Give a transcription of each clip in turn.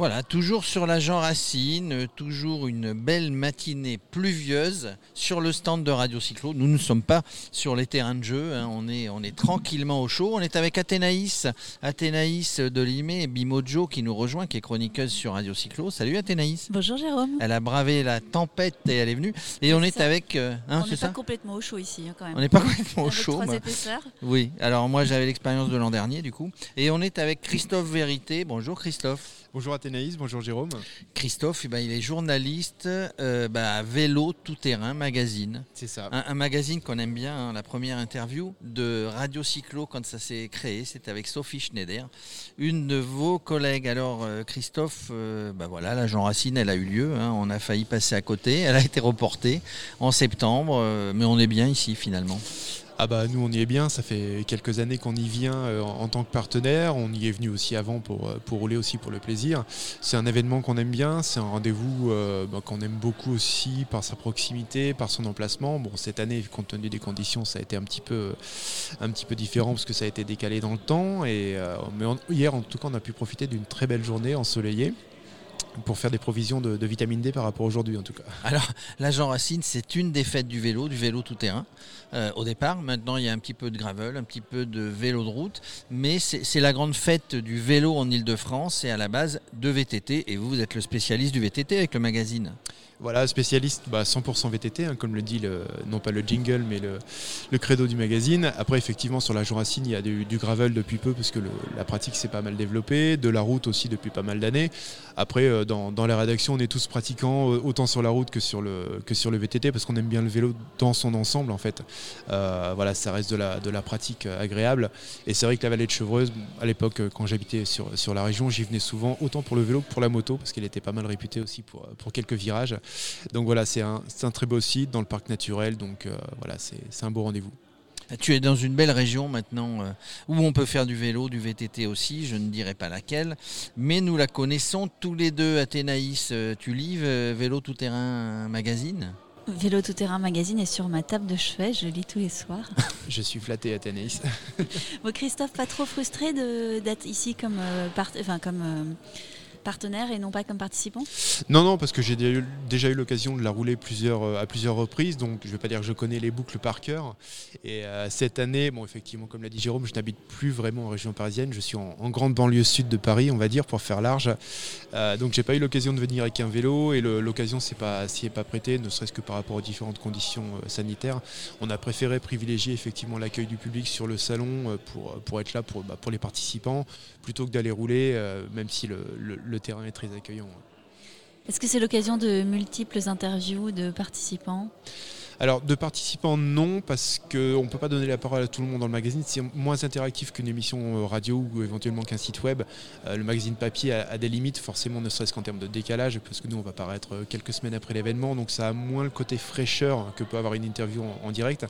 Voilà, toujours sur la Jean Racine, toujours une belle matinée pluvieuse sur le stand de Radio Cyclo. Nous ne sommes pas sur les terrains de jeu, hein. on, est, on est tranquillement au chaud. On est avec Athénaïs, Athénaïs de Limé et Bimojo qui nous rejoint, qui est chroniqueuse sur Radio Cyclo. Salut Athénaïs. Bonjour Jérôme. Elle a bravé la tempête et elle est venue. Et on est ça. avec. euh, hein, on n'est pas complètement au chaud ici hein, quand même. On n'est pas complètement au chaud. trois épaisseurs. Oui, alors moi j'avais l'expérience de l'an dernier du coup. Et on est avec Christophe Vérité. Bonjour Christophe. Bonjour Athénaïs, bonjour Jérôme. Christophe, eh ben, il est journaliste euh, bah, à Vélo Tout Terrain Magazine. C'est ça. Un, un magazine qu'on aime bien, hein, la première interview de Radio Cyclo quand ça s'est créé, c'était avec Sophie Schneider, une de vos collègues. Alors euh, Christophe, euh, bah voilà, la Jean Racine, elle a eu lieu, hein, on a failli passer à côté, elle a été reportée en septembre, euh, mais on est bien ici finalement. Ah bah nous on y est bien, ça fait quelques années qu'on y vient euh, en, tant que partenaire, on y est venu aussi avant pour, euh, pour rouler aussi pour le plaisir. C'est un événement qu'on aime bien, c'est un rendez-vous euh, bah, qu'on aime beaucoup aussi par sa proximité, par son emplacement. Bon cette année compte tenu des conditions ça a été un petit peu, un petit peu différent parce que ça a été décalé dans le temps. Et, mais hier en tout cas on a pu profiter d'une très belle journée ensoleillée pour faire des provisions de, vitamine D par rapport aujourd'hui en tout cas. Alors, la Jean Racine, c'est une des fêtes du vélo, du vélo tout terrain. euh, au départ, maintenant, il y a un petit peu de gravel, un petit peu de vélo de route, mais c'est la grande fête du vélo en Ile-de-France et à la base de VTT. Et vous, vous êtes le spécialiste du VTT avec le magazine. Voilà, spécialiste bah, 100% VTT, hein, comme le dit non pas le jingle, mais le, le credo du magazine. Après, effectivement, sur la Jurassine, il y a du, gravel depuis peu, parce que la pratique s'est pas mal développée, de la route aussi depuis pas mal d'années. Après, euh, dans, dans la rédaction, on est tous pratiquants, euh, autant sur la route que sur le, que VTT, parce qu'on aime bien le vélo dans son ensemble, en fait. Euh, voilà, ça reste de la, pratique agréable. Et c'est vrai que la vallée de Chevreuse, à l'époque, quand j'habitais sur, la région, j'y venais souvent, autant pour le vélo que pour la moto, parce qu'elle était pas mal réputée aussi pour quelques virages. Donc voilà, c'est un, très beau site dans le parc naturel, donc euh, voilà, c'est un beau rendez-vous. Tu es dans une belle région maintenant euh, où on peut faire du vélo, du VTT aussi, je ne dirai pas laquelle, mais nous la connaissons tous les deux. Athénaïs, euh, tu lis euh, Vélo Tout Terrain Magazine? Vélo tout terrain magazine est sur ma table de chevet, je le lis tous les soirs. Je suis flatté, Athénaïs. bon, Christophe, pas trop frustré d'être ici comme, euh, part- enfin, comme euh, partenaire et non pas comme participant Non, non, parce que j'ai déjà eu- l'occasion de la rouler plusieurs, euh, à plusieurs reprises, donc je ne vais pas dire que je connais les boucles par cœur. Et euh, cette année, bon, effectivement, comme l'a dit Jérôme, je n'habite plus vraiment en région parisienne, je suis en, grande banlieue sud de Paris, on va dire, pour faire large. Euh, donc j'ai pas eu l'occasion de venir avec un vélo et l'occasion s'y est pas, pas prêtée, ne serait-ce que par rapport aux différentes conditions euh, sanitaires. On a préféré privilégier effectivement l'accueil du public sur le salon pour, pour être là pour, bah, pour les participants, plutôt que d'aller rouler, même si le- le terrain est très accueillant. Est-ce que c'est l'occasion de multiples interviews de participants? Alors, de participants, non, parce qu'on ne peut pas donner la parole à tout le monde dans le magazine. C'est moins interactif qu'une émission euh, radio ou éventuellement qu'un site web. Euh, le magazine papier a, des limites, forcément, ne serait-ce qu'en termes de décalage, parce que nous, on va paraître euh, quelques semaines après l'événement, donc ça a moins le côté fraîcheur que peut avoir une interview en, direct.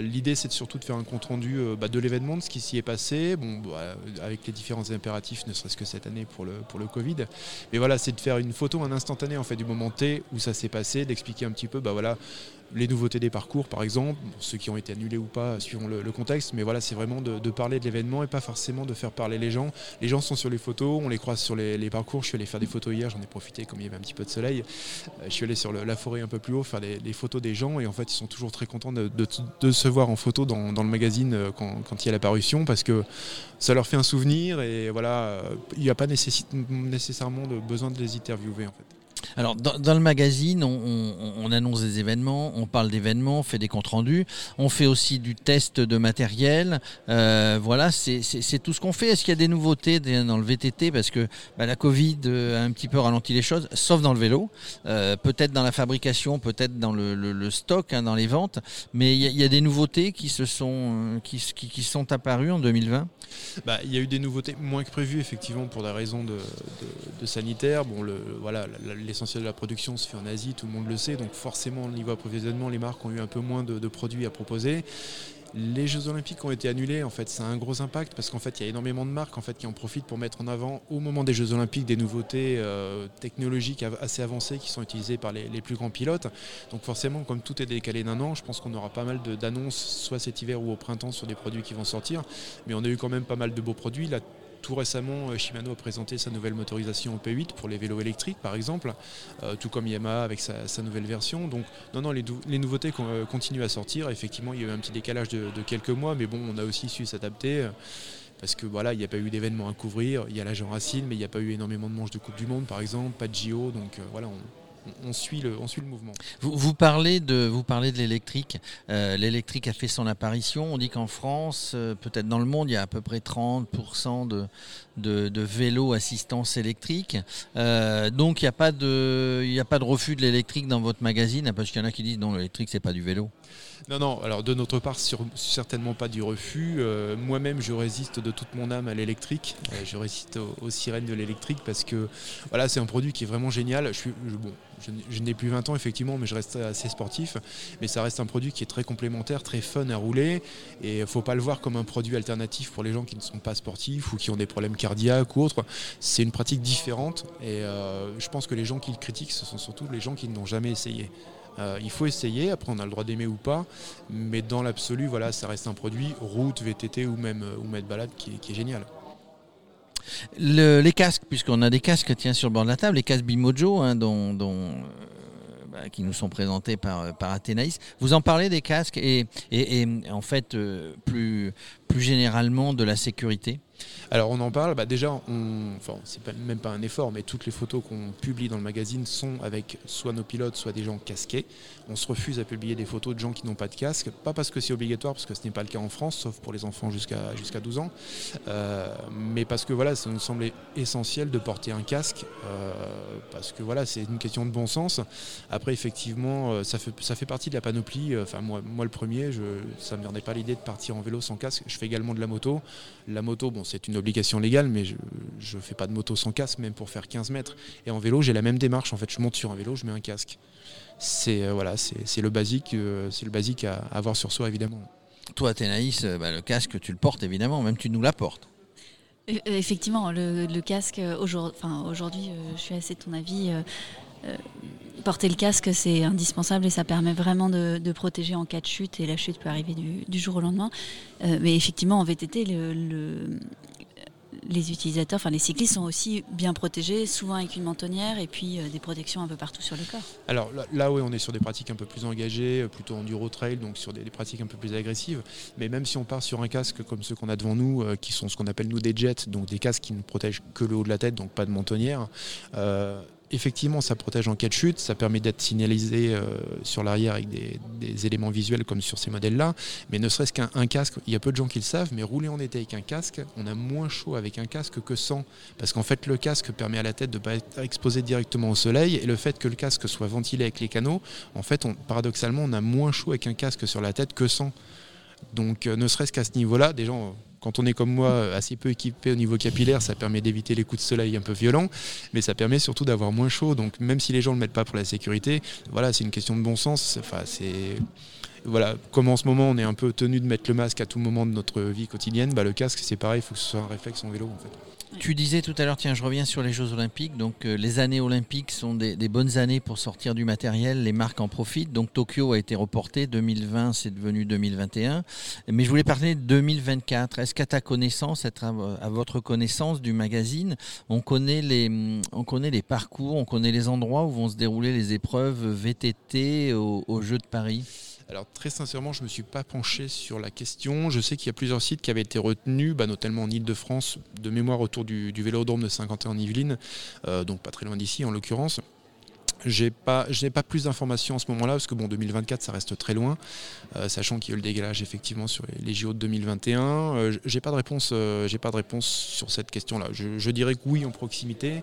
L'idée, c'est surtout de faire un compte-rendu euh, bah, de l'événement, de ce qui s'y est passé, bon, bah, avec les différents impératifs, ne serait-ce que cette année pour le, pour le Covid. Mais voilà, c'est de faire une photo, un instantané en fait, du moment T où ça s'est passé, d'expliquer un petit peu, bah voilà, les nouveautés des parcours par exemple, ceux qui ont été annulés ou pas suivant le, contexte, mais voilà, c'est vraiment de, parler de l'événement et pas forcément de faire parler les gens. Les gens sont sur les photos, on les croise sur les, parcours. Je suis allé faire des photos hier, j'en ai profité comme il y avait un petit peu de soleil. Euh, je suis allé sur la forêt un peu plus haut faire les, les photos des gens et en fait ils sont toujours très contents de, se voir en photo dans, le magazine euh, quand, il y a la parution parce que ça leur fait un souvenir et voilà, euh, il n'y a pas nécessairement de besoin de les interviewer en fait. Alors, dans, le magazine, on, on- on annonce des événements, on parle d'événements, on fait des comptes rendus, on fait aussi du test de matériel. Euh, voilà, c'est tout ce qu'on fait. Est-ce qu'il y a des nouveautés dans le VTT Parce que bah, la Covid euh, a un petit peu ralenti les choses, sauf dans le vélo. Euh, peut-être dans la fabrication, peut-être dans le, stock, hein, dans les ventes. Mais il y, a- des nouveautés qui, se sont, qui, qui- sont apparues en 2020. Bah, il y a eu des nouveautés moins que prévu effectivement pour des raisons de, de- sanitaire. Bon, le, voilà, l'essentiel de la production se fait en Asie, tout le monde le sait, donc forcément au niveau approvisionnement, les marques ont eu un peu moins de, produits à proposer. Les Jeux Olympiques ont été annulés, en fait, ça a un gros impact parce qu'en fait, il y a énormément de marques qui en profitent pour mettre en avant, au moment des Jeux Olympiques, des nouveautés euh, technologiques assez avancées qui sont utilisées par les, plus grands pilotes. Donc forcément, comme tout est décalé d'un an, je pense qu'on aura pas mal d'annonces, soit cet hiver ou au printemps, sur des produits qui vont sortir. Mais on a eu quand même pas mal de beaux produits. Tout récemment, euh, Shimano a présenté sa nouvelle motorisation au P8 pour les vélos électriques, par exemple, euh, tout comme Yamaha avec sa, nouvelle version. Donc, non, non, les, nouveautés euh, continuent à sortir. Effectivement, il y a eu un petit décalage de, quelques mois, mais bon, on a aussi su s'adapter parce que voilà, il n'y a pas eu d'événements à couvrir. Il y a l'agent Racine, mais il n'y a pas eu énormément de manches de Coupe du Monde, par exemple, pas de JO. Donc voilà, on suit le, on suit le mouvement. Vous, parlez de, vous parlez de l'électrique. Euh, l'électrique a fait son apparition. On dit qu'en France, euh, peut-être dans le monde, il y a à peu près 30% de, de, vélos assistance électrique. Euh, donc il n'y a, pas de, a pas de refus de l'électrique dans votre magazine, parce qu'il y en a qui disent non, l'électrique, c'est pas du vélo. Non, non, alors de notre part, certainement pas du refus. Moi-même, je résiste de toute mon âme à l'électrique. Je résiste aux, sirènes de l'électrique parce que voilà, c'est un produit qui est vraiment génial. Je, suis, bon, je, n'ai plus 20 ans, effectivement, mais je reste assez sportif. Mais ça reste un produit qui est très complémentaire, très fun à rouler. Et il ne faut pas le voir comme un produit alternatif pour les gens qui ne sont pas sportifs ou qui ont des problèmes cardiaques ou autres. C'est une pratique différente. Et euh, je pense que les gens qui le critiquent, ce sont surtout les gens qui n'ont jamais essayé. Euh, il faut essayer, après on a le droit d'aimer ou pas, mais dans l'absolu, voilà, ça reste un produit route, VTT ou même, euh, ou balade qui, est génial. Les casques, puisqu'on a des casques tiens, sur le bord de la table, les casques Bimojo, hein, euh, bah, qui nous sont présentés par, par Athénaïs. Vous en parlez des casques et, en fait, plus, plus généralement de la sécurité? Alors on en parle, bah, déjà, on, enfin c'est même pas un effort, mais toutes les photos qu'on publie dans le magazine sont avec soit nos pilotes, soit des gens casqués. On se refuse à publier des photos de gens qui n'ont pas de casque, pas parce que c'est obligatoire, parce que ce n'est pas le cas en France, sauf pour les enfants jusqu'à jusqu'à 12 ans, euh, mais parce que voilà, ça nous semblait essentiel de porter un casque, euh, parce que voilà, c'est une question de bon sens. Après, effectivement, euh, ça fait, ça fait partie de la panoplie. Enfin, moi, moi le premier, je, ça ne me rendait pas l'idée de partir en vélo sans casque. Je fais également de la moto. La moto, bon, c'est une obligation légale, mais je ne fais pas de moto sans casque, même pour faire 15 mètres. Et en vélo, j'ai la même démarche. En fait, je monte sur un vélo, je mets un casque. C'est euh, voilà, c'est le basique, euh, c'est le basique à, avoir sur soi, évidemment. Toi, Thénaïs, euh, bah, le casque, tu le portes évidemment, même tu nous l'apportes. Effectivement, le, casque, aujourd'hui, je suis assez de ton avis. Porter le casque, c'est indispensable et ça permet vraiment de, protéger en cas de chute. Et la chute peut arriver du, jour au lendemain. mais effectivement, en VTT, le, les utilisateurs, enfin les cyclistes sont aussi bien protégés, souvent avec une mentonnière et puis euh, des protections un peu partout sur le corps. Alors là, oui, on est sur des pratiques un peu plus engagées, euh, plutôt enduro trail, donc sur des, pratiques un peu plus agressives. Mais même si on part sur un casque comme ceux qu'on a devant nous, euh, qui sont ce qu'on appelle nous des jets, donc des casques qui ne protègent que le haut de la tête, donc pas de mentonnière effectivement, ça protège en cas de chute, ça permet d'être signalisé euh, sur l'arrière avec des, éléments visuels comme sur ces modèles-là. Mais ne serait-ce qu'un casque, il y a peu de gens qui le savent, mais rouler en été avec un casque, on a moins chaud avec un casque que sans. Parce qu'en fait, le casque permet à la tête de ne pas être exposé directement au soleil. Et le fait que le casque soit ventilé avec les canaux, en fait, paradoxalement, on a moins chaud avec un casque sur la tête que sans. Donc, euh, ne serait-ce qu'à ce niveau-là, des gens quand on est comme moi assez peu équipé au niveau capillaire, ça permet d'éviter les coups de soleil un peu violents, mais ça permet surtout d'avoir moins chaud. Donc même si les gens ne le mettent pas pour la sécurité, voilà, c'est une question de bon sens. Enfin, c'est voilà, comme en ce moment on est un peu tenu de mettre le masque à tout moment de notre vie quotidienne, bah, le casque c'est pareil, il faut que ce soit un réflexe en vélo en fait. Tu disais tout à l'heure, tiens, je reviens sur les Jeux Olympiques. Donc, euh, les années olympiques sont des, bonnes années pour sortir du matériel. Les marques en profitent. Donc, Tokyo a été reporté. 2020, c'est devenu 2021. Mais je voulais parler de 2024. Est-ce qu'à ta connaissance, à, votre connaissance du magazine, on connaît, les, on connaît les parcours, on connaît les endroits où vont se dérouler les épreuves VTT aux Jeux de Paris? Alors très sincèrement, je ne me suis pas penché sur la question. Je sais qu'il y a plusieurs sites qui avaient été retenus, bah, notamment en Ile-de-France, de mémoire autour du, Vélodrome de Saint-Quentin-en-Yvelines, euh, donc pas très loin d'ici en l'occurrence. Je n'ai pas plus d'informations en ce moment-là parce que bon, 2024, ça reste très loin, euh, sachant qu'il y a eu le dégalage effectivement sur les, JO de 2021. Euh, j'ai pas de réponse, j'ai pas de réponse sur cette question-là. Je, je, dirais que oui en proximité.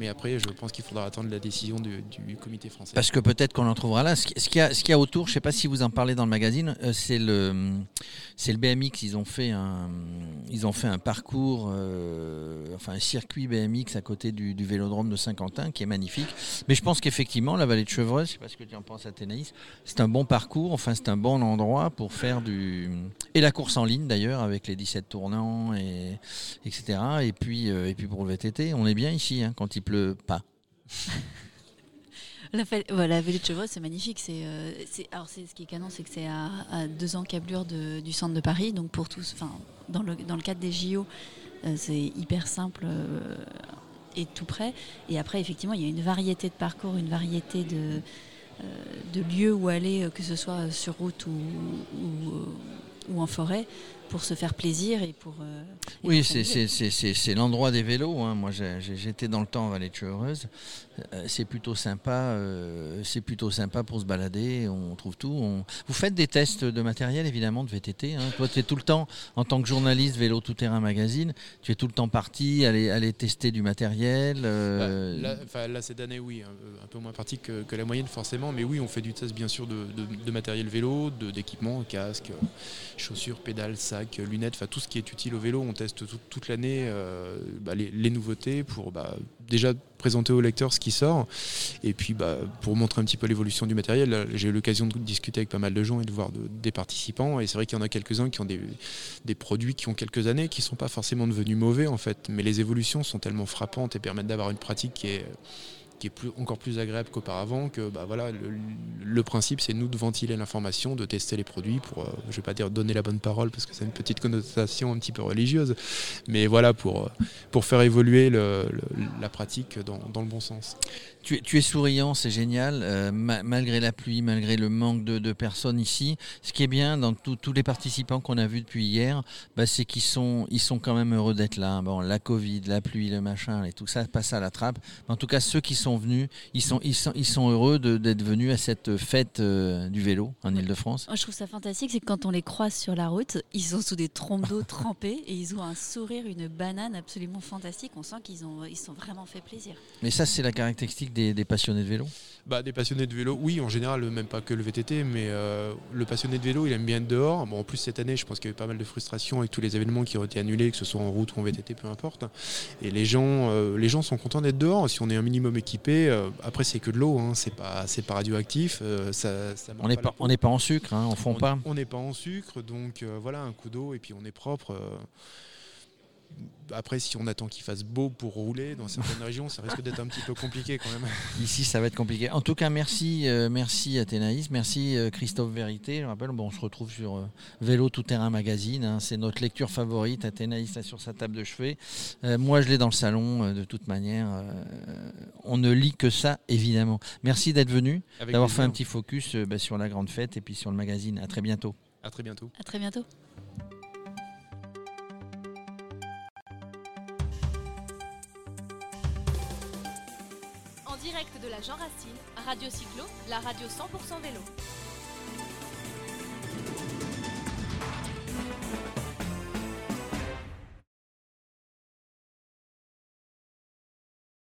Mais après, je pense qu'il faudra attendre la décision du, comité français. Parce que peut-être qu'on en trouvera là. Ce qui- ce qu'il y, a- a autour, je ne sais pas si vous en parlez dans le magazine, euh, c'est le, le BMX. Ils ont fait un, ils ont fait un parcours, euh, enfin un circuit BMX à côté du, vélodrome de Saint-Quentin qui est magnifique. Mais je pense qu'effectivement, la vallée de Chevreuse, je ne sais pas ce que tu en penses à Thénaïs, c'est un bon parcours, enfin c'est un bon endroit pour faire du. Et la course en ligne d'ailleurs, avec les 17 tournants, et, etc. Et puis, euh, et puis pour le VTT, on est bien ici hein, quand il pleut pas. La, voilà, la vallée de Chevreuse, c'est magnifique. C'est, euh, c'est- alors, c'est, ce qui est canon, c'est que c'est à, deux encablures du centre de Paris. Donc, pour tous, enfin, dans le, dans le cadre des JO, euh, c'est hyper simple euh, et tout près. Et après, effectivement, il y a une variété de parcours, une variété de, lieux où aller, que ce soit sur route ou, ou, ou en forêt, pour se faire plaisir et pour. euh, et Oui, c'est- s'amuser. c'est c'est- c'est- c'est l'endroit des vélos. hein. Moi, j'étais dans le temps en Vallée de Chevreuse. Euh, c'est plutôt sympa. euh, c'est plutôt sympa pour se balader. On trouve tout. On- Vous faites des tests de matériel, évidemment, de VTT. hein. Toi, tu es tout le temps, en tant que journaliste Vélo Tout Terrain Magazine, tu es tout le temps parti aller, aller tester du matériel. euh, Bah, là, enfin, là, cette année, oui, un, un peu moins parti que, que la moyenne forcément, mais oui, on fait du test bien sûr de, de- de matériel vélo, de- d'équipement, casque, chaussures, pédales, lunettes, tout ce qui est utile au vélo. On teste tout- toute l'année euh, bah, les, nouveautés pour bah, déjà présenter au lecteur ce qui sort, et puis bah, pour montrer un petit peu l'évolution du matériel. J'ai eu l'occasion de discuter avec pas mal de gens et de voir de- des participants, et c'est vrai qu'il y en a quelques-uns qui ont des, des produits qui ont quelques années, qui ne sont pas forcément devenus mauvais en fait, mais les évolutions sont tellement frappantes et permettent d'avoir une pratique qui est, qui est plus, encore plus agréable qu'auparavant, que bah, voilà, le, principe c'est nous de ventiler l'information, de tester les produits pour, euh, je vais pas dire donner la bonne parole parce que c'est une petite connotation un petit peu religieuse, mais voilà, pour, euh, pour faire évoluer le- la pratique dans, dans le bon sens. Tu, es- tu es souriant, c'est génial, euh, ma- malgré la pluie, malgré le manque de, de personnes ici. Ce qui est bien dans tous tous les participants qu'on a vus depuis hier, bah, c'est qu'ils sont, ils sont quand même heureux d'être là. Bon, la Covid, la pluie, le machin, et tout ça passe à la trappe. En tout cas, ceux qui sont venus, ils sont, ils sont, ils sont heureux de- d'être venus à cette fête euh, du vélo en Ile-de-France. Moi, je trouve ça fantastique, c'est que quand on les croise sur la route, ils sont sous des trompes d'eau trempées et ils ont un sourire, une banane absolument fantastique. On sent qu'ils ont, ils sont vraiment fait plaisir. Mais ça, c'est la caractéristique des, des passionnés de vélo? Bah, des passionnés de vélo, oui, en général, même pas que le VTT, mais euh, le passionné de vélo, il aime bien être dehors. Bon, en plus, cette année, je pense qu'il y a eu pas mal de frustration avec tous les événements qui ont été annulés, que ce soit en route ou en VTT, peu importe. Et les gens, euh, les gens sont contents d'être dehors. Si on est un minimum équipé, euh, après, c'est que de l'eau, hein, c'est pas, c'est pas radioactif. euh, ça, ça On n'est pas, on n'est pas en sucre, hein, on fond On- pas. On n'est pas en sucre, donc euh, voilà, un coup d'eau et puis on est propre. Après, si on attend qu'il fasse beau pour rouler dans certaines régions, ça risque d'être un petit peu compliqué quand même. Ici, ça va être compliqué. En tout cas, merci, euh, merci Athénaïs, merci euh, Christophe Vérité. Je rappelle, bon, on se retrouve sur euh, Vélo Tout Terrain Magazine. hein. c'est notre lecture favorite. Athénaïs là sur sa table de chevet. Euh, moi, je l'ai dans le salon. euh, de toute manière, euh, on ne lit que ça, évidemment. Merci d'être venu, Avec d'avoir fait un petit focus euh, bah, sur la grande fête et puis sur le magazine. À très bientôt. À très bientôt. À très bientôt. Jean Racine, Radio Cyclo, la radio 100% vélo.